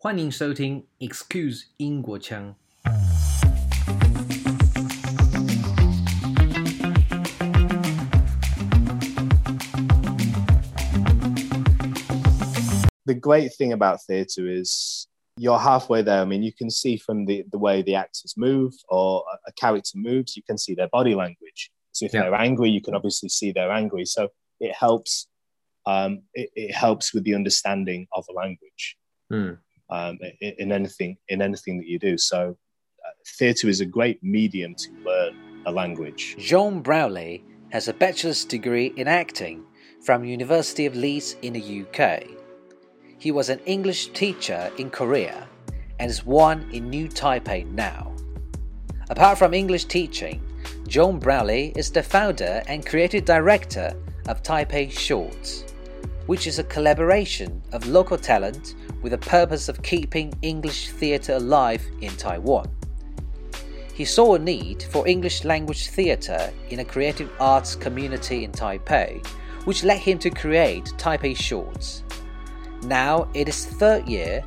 欢迎收听 Excuse 英国腔。 the great thing about theatre is you're halfway there. I mean, you can see from the, the way the actors move or a, a character moves, you can see their body language. So if Yeah. they're angry, you can obviously see they're angry. So it helps. Um, it, it helps with the understanding of a language Hmm. um, in, in anything in anything that you do. So uh, theatre is a great medium to learn a language. John Browley has a bachelor's degree in acting from University of Leeds in the UK. He was an English teacher in Korea and is one in New Taipei now. Apart from English teaching, John Browley is the founder and creative director of Taipei Shorts, which is a collaboration of local talent with the purpose of keeping English theatre alive in Taiwan. He saw a need for English language theatre in a creative arts community in Taipei, which led him to create Taipei Shorts. Now, in its third year,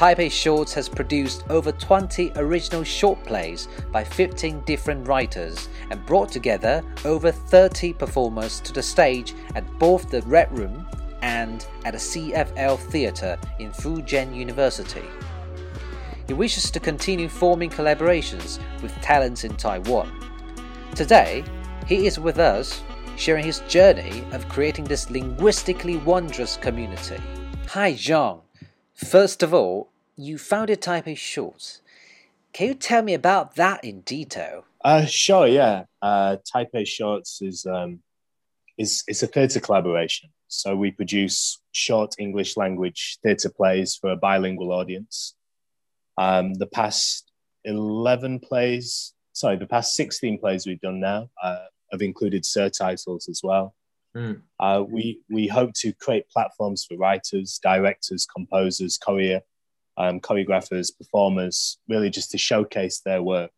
Taipei Shorts has produced over 20 original short plays by 15 different writers and brought together over 30 performers to the stage at both the Red Room and at a CFL Theatre in Fu Jen University. He wishes to continue forming collaborations with talents in Taiwan. Today, he is with us, sharing his journey of creating this linguistically wondrous community. Hi, John. First of all, you founded Taipei Shorts. Can you tell me about that in detail? Uh, sure, yeah. Uh, Taipei Shorts is um, is it's a theatre collaboration. So we produce short English language theatre plays for a bilingual audience. Um, the past eleven plays, sorry, the past sixteen plays we've done now uh, have included surtitles as well. Mm. Uh, we we hope to create platforms for writers, directors, composers, choreo, um, choreographers, performers, really just to showcase their work.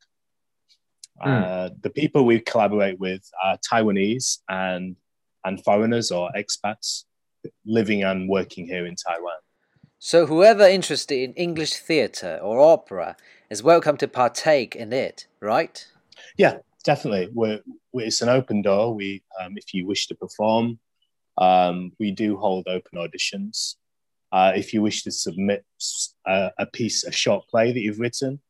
Uh, the people we collaborate with are Taiwanese and and foreigners or expats living and working here in Taiwan. So, whoever interested in English theatre or opera is welcome to partake in it, right? Yeah, definitely. We're, we it's an open door. We, um, if you wish to perform, um, we do hold open auditions. Uh, if you wish to submit a piece, a short play that you've written,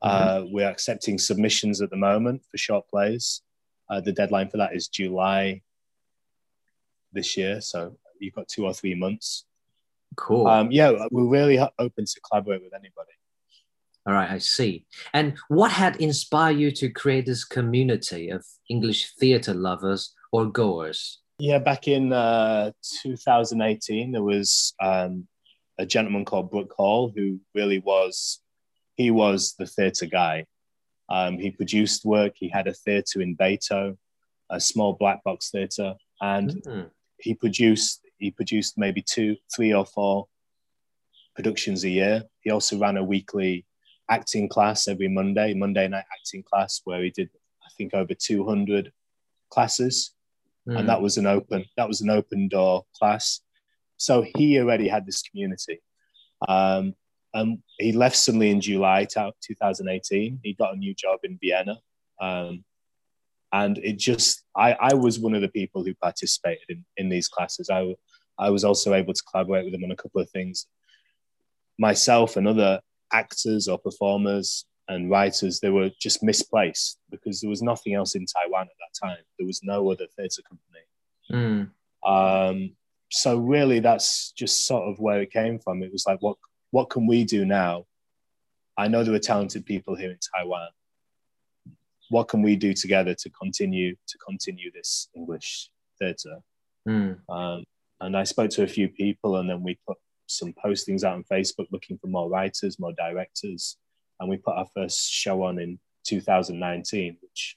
uh, we're accepting submissions at the moment for short plays. Uh, the deadline for that is July this year, so you've got two or three months. Cool. Um, yeah, we're really open to collaborate with anybody. All right, I see. And what had inspired you to create this community of English theatre lovers or goers? Yeah, back in uh, 2018, there was um, a gentleman called Brooke Hall who really was, he was the theatre guy. Um, he produced work. He had a theatre in Beitou, a small black box theatre, and Mm. He produced he produced maybe two, three or four productions a year. He also ran a weekly acting class every Monday, Monday night acting class, where he did I think over 200 classes. Mm. and that was an open that was an open door class. So he already had this community. Um, and he left suddenly in july 2018 he got a new job in vienna. Um, and it just I, I was one of the people who participated in, in these classes I, I was also able to collaborate with them on a couple of things myself and other actors or performers and writers they were just misplaced because there was nothing else in taiwan at that time there was no other theatre company Mm. um, so really, that's just sort of where it came from. It was like, what what can we do now? I know there are talented people here in Taiwan. What can we do together to continue to continue this English theatre? Mm. Um, and I spoke to a few people, and then we put some postings out on Facebook looking for more writers, more directors, and we put our first show on in 2019, which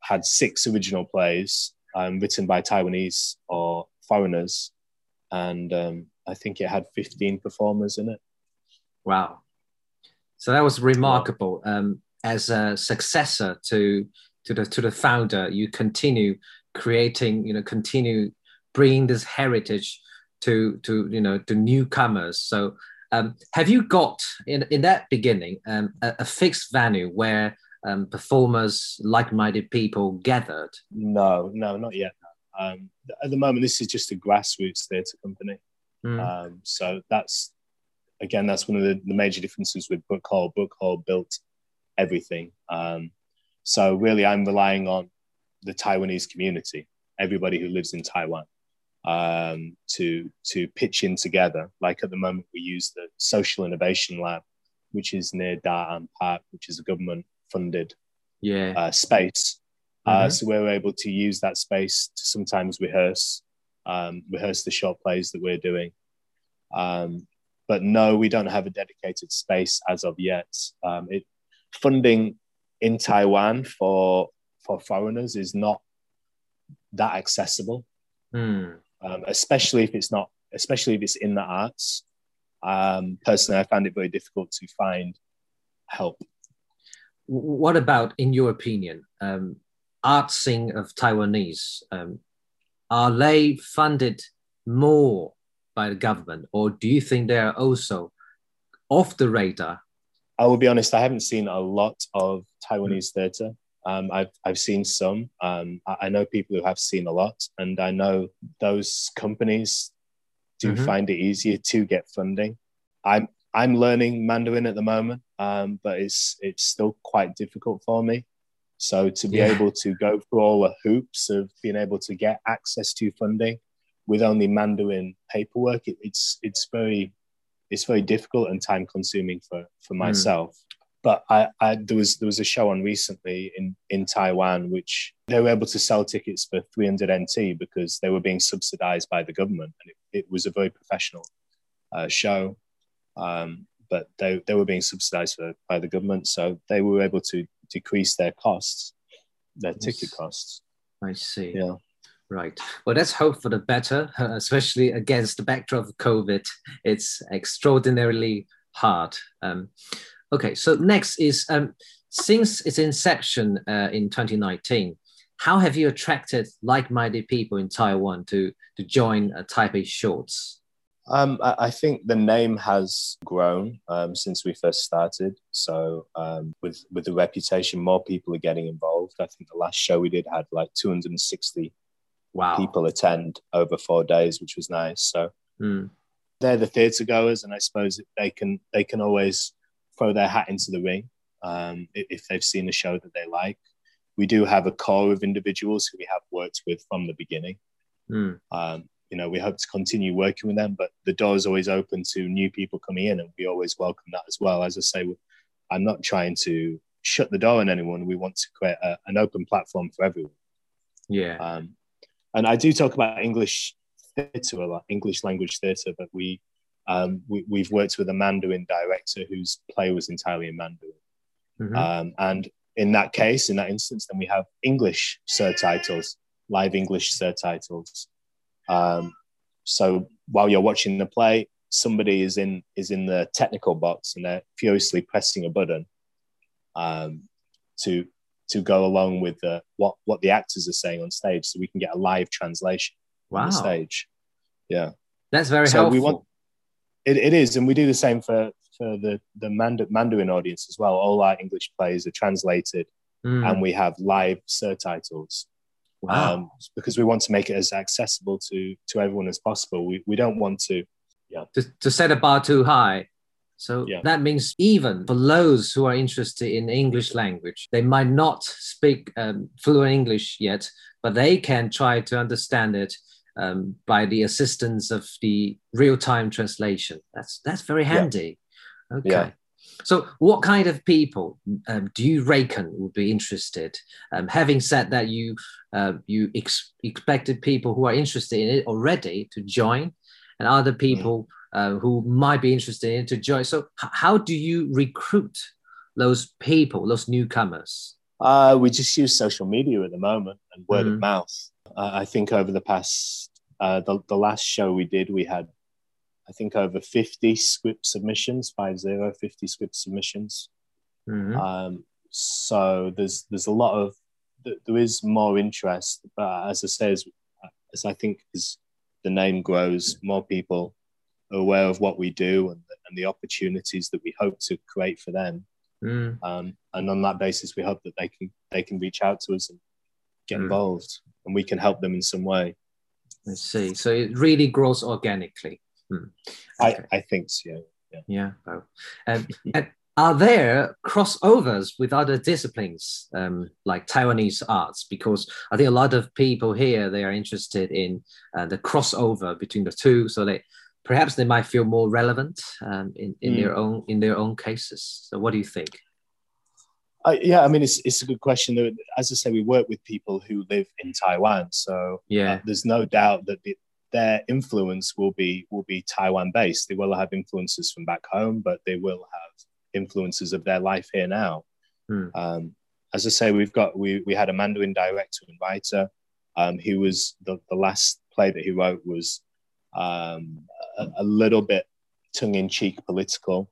had six original plays um, written by Taiwanese or foreigners, and um, I think it had 15 performers in it. Wow. So that was remarkable. Um, as a successor to to the to the founder, you continue creating, you know, continue bringing this heritage to to you know to newcomers. So Um, have you got in, in that beginning um, a, a, fixed venue where um, performers, like-minded people gathered? No, no, not yet. Um, at the moment, this is just a grassroots theatre company. Mm. so that's again, that's one of the, the, major differences with Brook Hall. Brook Hall built everything. Um, so really, I'm relying on the Taiwanese community, everybody who lives in Taiwan, um, to to pitch in together. Like at the moment, we use the Social Innovation Lab, which is near Da An Park, which is a government funded yeah. uh, space. Uh, mm-hmm. Uh, so we're able to use that space to sometimes rehearse um, rehearse the short plays that we're doing. Um, but no, we don't have a dedicated space as of yet. Um, it, funding in Taiwan for for foreigners is not that accessible, mm. um, especially if it's not, especially if it's in the arts. Um, personally, I found it very difficult to find help. What about, in your opinion, um, art scene of Taiwanese? Um, are they funded more by the government, or do you think they are also off the radar I will be honest, I haven't seen a lot of Taiwanese theatre. Um, I've, I've seen some. Um, I, know people who have seen a lot, and I know those companies do mm-hmm. find it easier to get funding. I'm I'm learning Mandarin at the moment, um, but it's it's still quite difficult for me. So to be yeah. able to go through all the hoops of being able to get access to funding with only Mandarin paperwork, it, it's it's very it's very difficult and time consuming for for hmm. myself. Mm. But I, I, there was there was a show on recently in in Taiwan which they were able to sell tickets for 300 NT because they were being subsidized by the government and it, it was a very professional uh, show. Um, but they, they were being subsidized for, by the government, so they were able to decrease their costs, their yes. ticket costs. I see. Yeah. Right. Well, let's hope for the better, especially against the backdrop of COVID. It's extraordinarily hard. Um, okay, so next is um, since its inception uh, in 2019, how have you attracted like-minded people in Taiwan to to join uh, Taipei Shorts? Um, I, I, think the name has grown um, since we first started. So um, with with the reputation, more people are getting involved. I think the last show we did had like 260 wow. people attend over four days, which was nice. So mm. they're the theatre goers, and I suppose they can they can always throw their hat into the ring um, if they've seen a show that they like. We do have a core of individuals who we have worked with from the beginning. Mm. Um, you know, we hope to continue working with them, but the door is always open to new people coming in, and we always welcome that as well. As I say, I'm not trying to shut the door on anyone. We want to create a, an open platform for everyone. Yeah. Um, and I do talk about English theatre a lot, English language theatre, but we, um, we have worked with a Mandarin director whose play was entirely in Mandarin, mm-hmm. um, and in that case, in that instance, then we have English subtitles, live English subtitles. Um, so while you're watching the play, somebody is in is in the technical box and they're furiously pressing a button um, to to go along with the, what what the actors are saying on stage, so we can get a live translation wow. on the stage. Yeah, that's very so helpful. We want, it, it is, and we do the same for for the the Mandarin audience as well. All our English plays are translated, mm. and we have live subtitles. Wow. Um, because we want to make it as accessible to to everyone as possible. We we don't want to yeah to, to set a bar too high so yeah. that means even for those who are interested in English language, they might not speak um, fluent English yet, but they can try to understand it um, by the assistance of the real-time translation. That's that's very handy. Yeah. Okay. Yeah. So, what kind of people um, do you reckon would be interested? Um, having said that, you uh, you ex- expected people who are interested in it already to join, and other people. Mm uh, who might be interested in to join. So, how do you recruit those people, those newcomers? Uh, we just use social media at the moment and word mm. of mouth. Uh, I think over the past, uh, the, the last show we did, we had, I think, over 50 script submissions, 50, 50 script submissions. Mm-hmm. Um, so there's there's a lot of there is more interest, but as I say, as, as I think as the name grows, more people aware of what we do and, and the opportunities that we hope to create for them. Mm. Um, and on that basis, we hope that they can they can reach out to us and get mm. involved, and we can help them in some way. I see. So it really grows organically. Hmm. Okay. I, I think so. Yeah. Yeah. Oh. Um, and are there crossovers with other disciplines um, like Taiwanese arts? Because I think a lot of people here they are interested in uh, the crossover between the two, so they perhaps they might feel more relevant um, in, in mm. their own in their own cases. So, what do you think? Uh, yeah, I mean, it's, it's a good question. As I say, we work with people who live in Taiwan, so yeah, uh, there's no doubt that the, their influence will be will be Taiwan based. They will have influences from back home, but they will have influences of their life here now. Hmm. Um, as I say, we've got we we had a Mandarin director and writer. Um, he was the, the last play that he wrote was um, a, a, little bit tongue in cheek political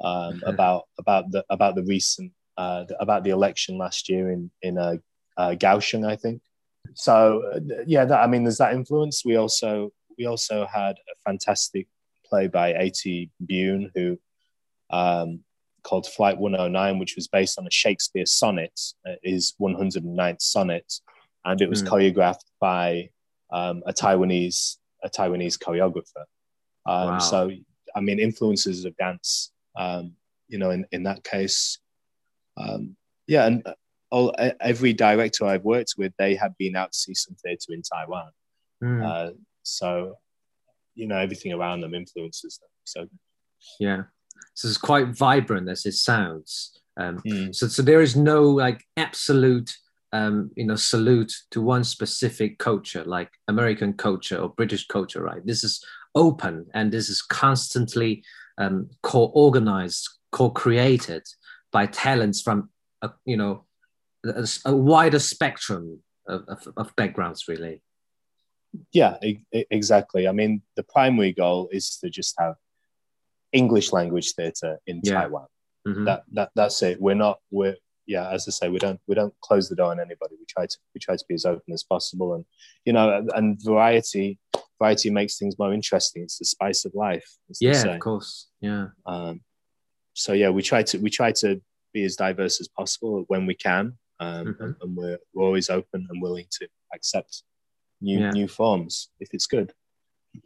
um, about about the about the recent uh, about the election last year in in uh, uh, Kaohsiung, I think. So uh, yeah, that, I mean, there's that influence. We also we also had a fantastic play by A.T. Bune, who um, called Flight 109, which was based on a Shakespeare sonnet, uh, his 109th sonnet, and it was mm. choreographed by um, a Taiwanese a Taiwanese choreographer. Um, wow. So I mean, influences of dance. Um, you know, in in that case, um, yeah, and all, every director I've worked with, they have been out to see some theatre in Taiwan. Mm. Uh, so, you know, everything around them influences them. So, yeah, so it's quite vibrant as it sounds. Um, mm. So, so there is no like absolute, um, you know, salute to one specific culture, like American culture or British culture, right? This is open and this is constantly um, co-organized, co-created by talents from, uh, you know, a, a, wider spectrum of, of, of backgrounds, really. Yeah, e- exactly. I mean, the primary goal is to just have English language theatre in yeah. Taiwan. Mm-hmm. That that that's it. We're not we're yeah, as I say, we don't we don't close the door on anybody. We try to we try to be as open as possible, and you know, and, variety variety makes things more interesting. It's the spice of life. Yeah, of course. Yeah. Um, so yeah, we try to we try to be as diverse as possible when we can, um, mm-hmm. and, and, we're, we're always open and willing to accept new yeah. new forms if it's good.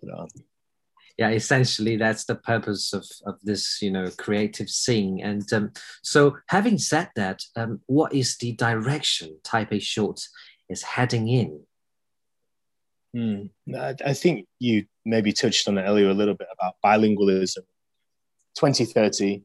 But, um, yeah essentially that's the purpose of, of this you know creative scene and um, so having said that um, what is the direction taipei shorts is heading in? Hmm. I, think you maybe touched on it earlier a little bit about bilingualism. 2030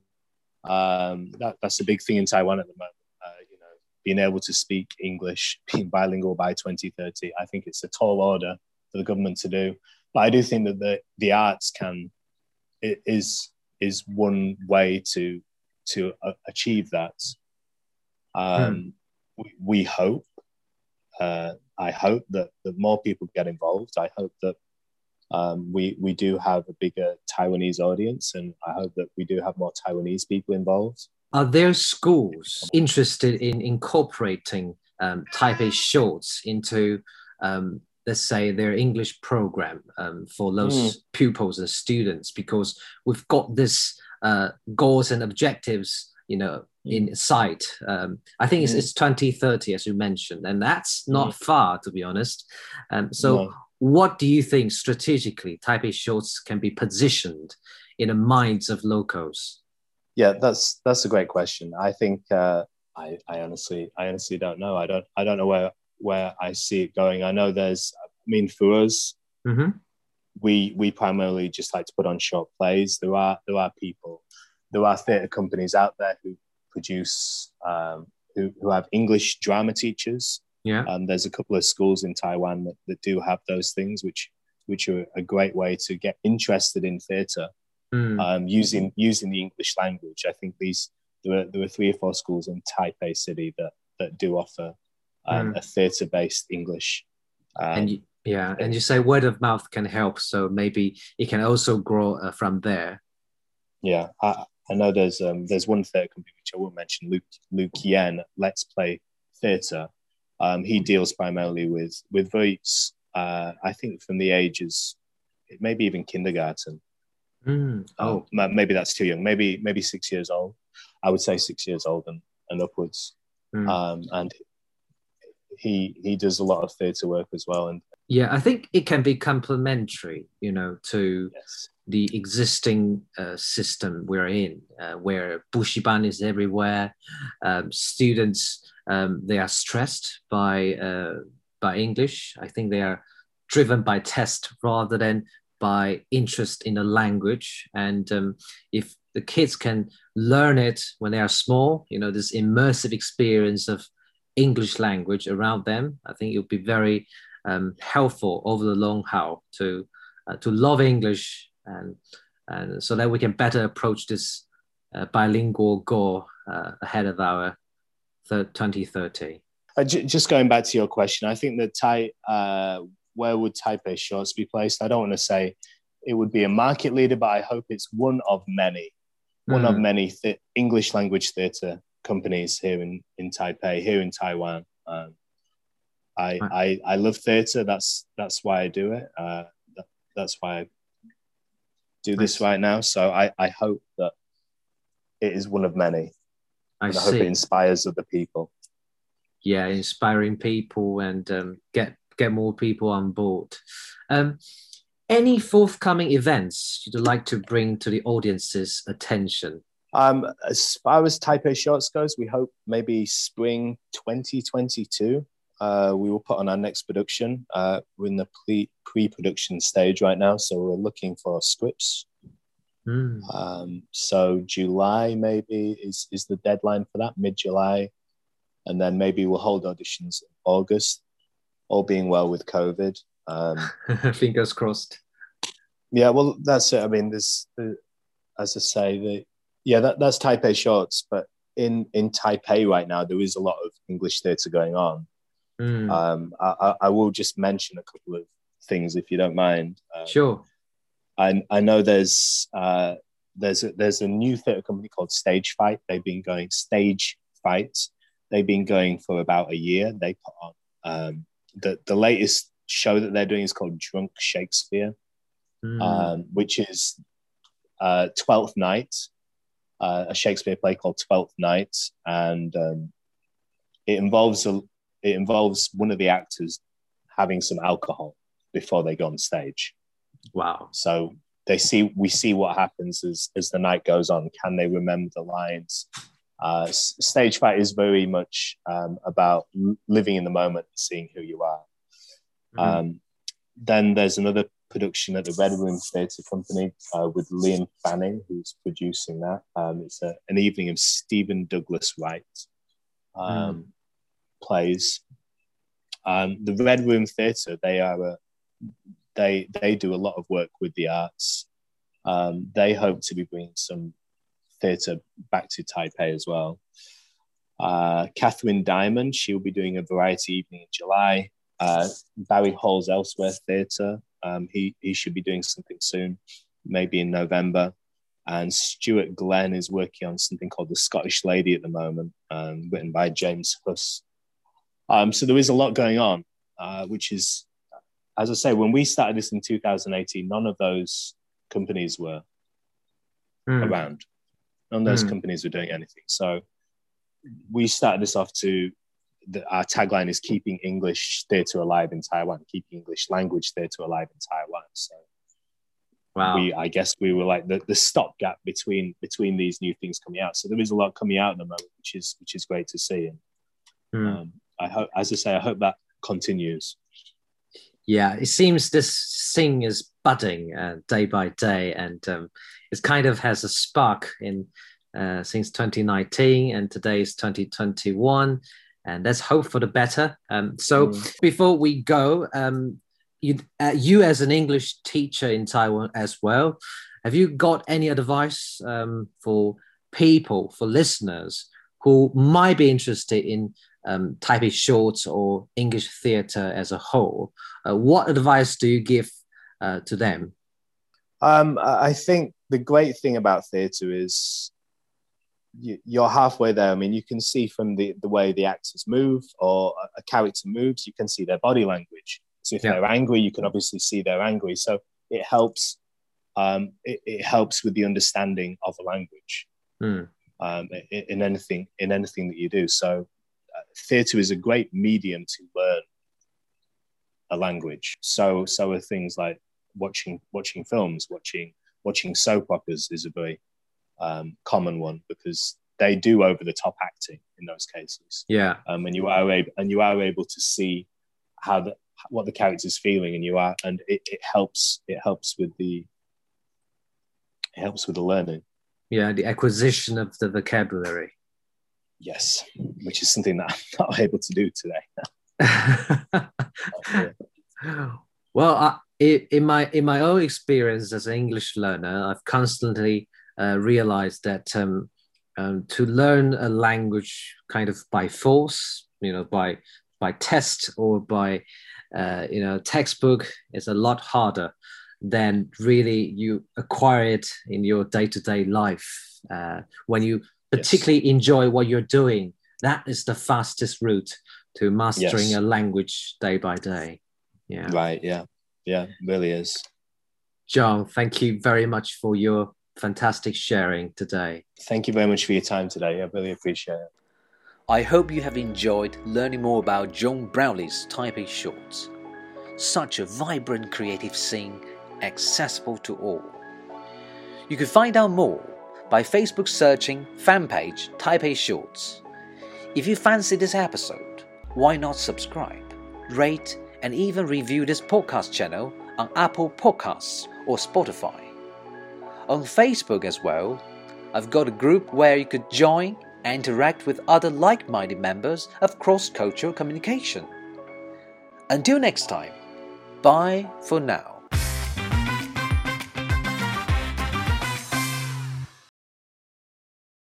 um, that, that's a big thing in taiwan at the moment. Uh, you know being able to speak english being bilingual by 2030 i think it's a tall order for the government to do but I do think that the the arts can is is one way to to uh, achieve that. Um, mm. we, we, hope. Uh, I hope that, that more people get involved. I hope that um, we we do have a bigger Taiwanese audience, and I hope that we do have more Taiwanese people involved. Are there schools interested in incorporating um, Taipei Shorts into um, let's say their English program um, for those mm. pupils and students because we've got this uh, goals and objectives, you know, in mm. sight. Um, I think mm. it's, it's 2030, as you mentioned, and that's not mm. far, to be honest. Um, so, no. what do you think strategically Taipei Shorts can be positioned in the minds of locals? Yeah, that's that's a great question. I think uh, I, I honestly I honestly don't know. I don't I don't know where where I see it going. I know there's, I mean, for us, mm-hmm. we we primarily just like to put on short plays. There are there are people, there are theatre companies out there who produce um, who who have English drama teachers. Yeah, um, there's a couple of schools in Taiwan that, that do have those things, which which are a great way to get interested in theatre mm. um, using using the English language. I think these there are, there are three or four schools in Taipei City that that do offer um, mm. a theatre based English. Um, and you, yeah, and you say word of mouth can help, so maybe it can also grow uh, from there. Yeah, I, I know there's um, there's one theatre company which I won't mention, Luke Luke Yen, Let's Play Theatre. Um, he deals primarily with with voice. Uh, I think from the ages, maybe even kindergarten. Mm. Oh, um, maybe that's too young. Maybe maybe six years old. I would say six years old and, and upwards. Mm. Um, and he he does a lot of theatre work as well. And yeah, I think it can be complementary, you know, to yes. the existing uh, system we're in, uh, where buxiban is everywhere. Um, students um, they are stressed by uh, by English. I think they are driven by test rather than by interest in the language. And um, if the kids can learn it when they are small, you know, this immersive experience of English language around them, I think it would be very um, helpful over the long haul to uh, to love English and and so that we can better approach this uh, bilingual goal uh, ahead of our 2030. Uh, just going back to your question, I think that Tai, uh, where would Taipei Shorts be placed? I don't want to say it would be a market leader, but I hope it's one of many, one mm. of many th- English language theatre companies here in, in Taipei, here in Taiwan. Um, I, I, I love theatre. That's that's why I do it. Uh, that, that's why I do this right now. So I, I hope that it is one of many. I, I hope it inspires other people. Yeah, inspiring people and um, get get more people on board. Um, any forthcoming events you'd like to bring to the audience's attention? Um, as far as Taipei Shorts goes, we hope maybe spring 2022. Uh, we will put on our next production. Uh, we're in the pre production stage right now, so we're looking for scripts. Mm. Um, so July maybe is is the deadline for that, mid July, and then maybe we'll hold auditions in August, all being well with COVID. Um, Fingers crossed. Yeah, well, that's it. I mean, there's, as I say, the yeah, that, that's Taipei Shorts, but in in Taipei right now, there is a lot of English theatre going on. Mm. Um, I, I, will just mention a couple of things if you don't mind. Um, sure. I, I know there's uh, there's a, there's a new theatre company called Stage Fight. They've been going Stage Fights. They've been going for about a year. They put on um, the the latest show that they're doing is called Drunk Shakespeare, mm. um, which is uh, Twelfth Night, uh, a Shakespeare play called Twelfth Night, and um, it involves a it involves one of the actors having some alcohol before they go on stage. Wow. So they see we see what happens as as the night goes on. Can they remember the lines? Uh, stage fight is very much um, about living in the moment and seeing who you are. Mm-hmm. Um, then there's another production at the Red Room Theatre Company uh, with Liam Fanning, who's producing that. Um, it's a, an evening of Stephen Douglas Wright. Um, mm plays. Um, the Red Room Theatre, they are a, they they do a lot of work with the arts. Um, they hope to be bringing some theatre back to Taipei as well. Uh, Catherine Diamond, she will be doing a variety evening in July. Uh, Barry Hall's Elsewhere Theatre, um, he, he should be doing something soon, maybe in November. And Stuart Glenn is working on something called The Scottish Lady at the moment, um, written by James Huss. Um, so there is a lot going on, uh, which is, as I say, when we started this in 2018, none of those companies were mm. around. None of those mm. companies were doing anything. So we started this off to the, our tagline is keeping English theatre alive in Taiwan, keeping English language theatre alive in Taiwan. So wow. we, I guess we were like the, the stopgap between between these new things coming out. So there is a lot coming out at the moment, which is which is great to see. And mm. um, I hope, as I say, I hope that continues. Yeah, it seems this thing is budding uh, day by day, and um, it kind of has a spark in uh, since 2019, and today is 2021, and let's hope for the better. Um, so mm. before we go, um, you, uh, you as an English teacher in Taiwan as well, have you got any advice um, for people, for listeners who might be interested in um, Taipei Shorts or English theatre as a whole. Uh, what advice do you give uh, to them? Um, I think the great thing about theatre is you, are halfway there. I mean, you can see from the, the way the actors move or a, character moves, you can see their body language. So if yeah. they're angry, you can obviously see they're angry. So it helps um, it, it, helps with the understanding of a language mm. um, in, in, anything in anything that you do. So, uh, theatre is a great medium to learn a language. So, so are things like watching watching films, watching watching soap operas is a very um, common one because they do over the top acting in those cases. Yeah, um, and you are able and you are able to see how the what the character's feeling, and you are and it, it helps it helps with the it helps with the learning. Yeah, the acquisition of the vocabulary. Yes, which is something that I'm not able to do today. well, I, in my in my own experience as an English learner, I've constantly uh, realized that um, um, to learn a language kind of by force, you know, by by test or by uh, you know textbook is a lot harder than really you acquire it in your day to day life uh, when you particularly yes. enjoy what you're doing. That is the fastest route to mastering yes. a language day by day. Yeah. Right. Yeah. Yeah. Really is. John, thank you very much for your fantastic sharing today. Thank you very much for your time today. I really appreciate it. I hope you have enjoyed learning more about John Brownlee's Taipei Shorts. Such a vibrant creative scene, accessible to all. You can find out more by Facebook searching fan page Taipei Shorts. If you fancy this episode, why not subscribe, rate, and even review this podcast channel on Apple Podcasts or Spotify? On Facebook as well, I've got a group where you could join and interact with other like minded members of cross cultural communication. Until next time, bye for now.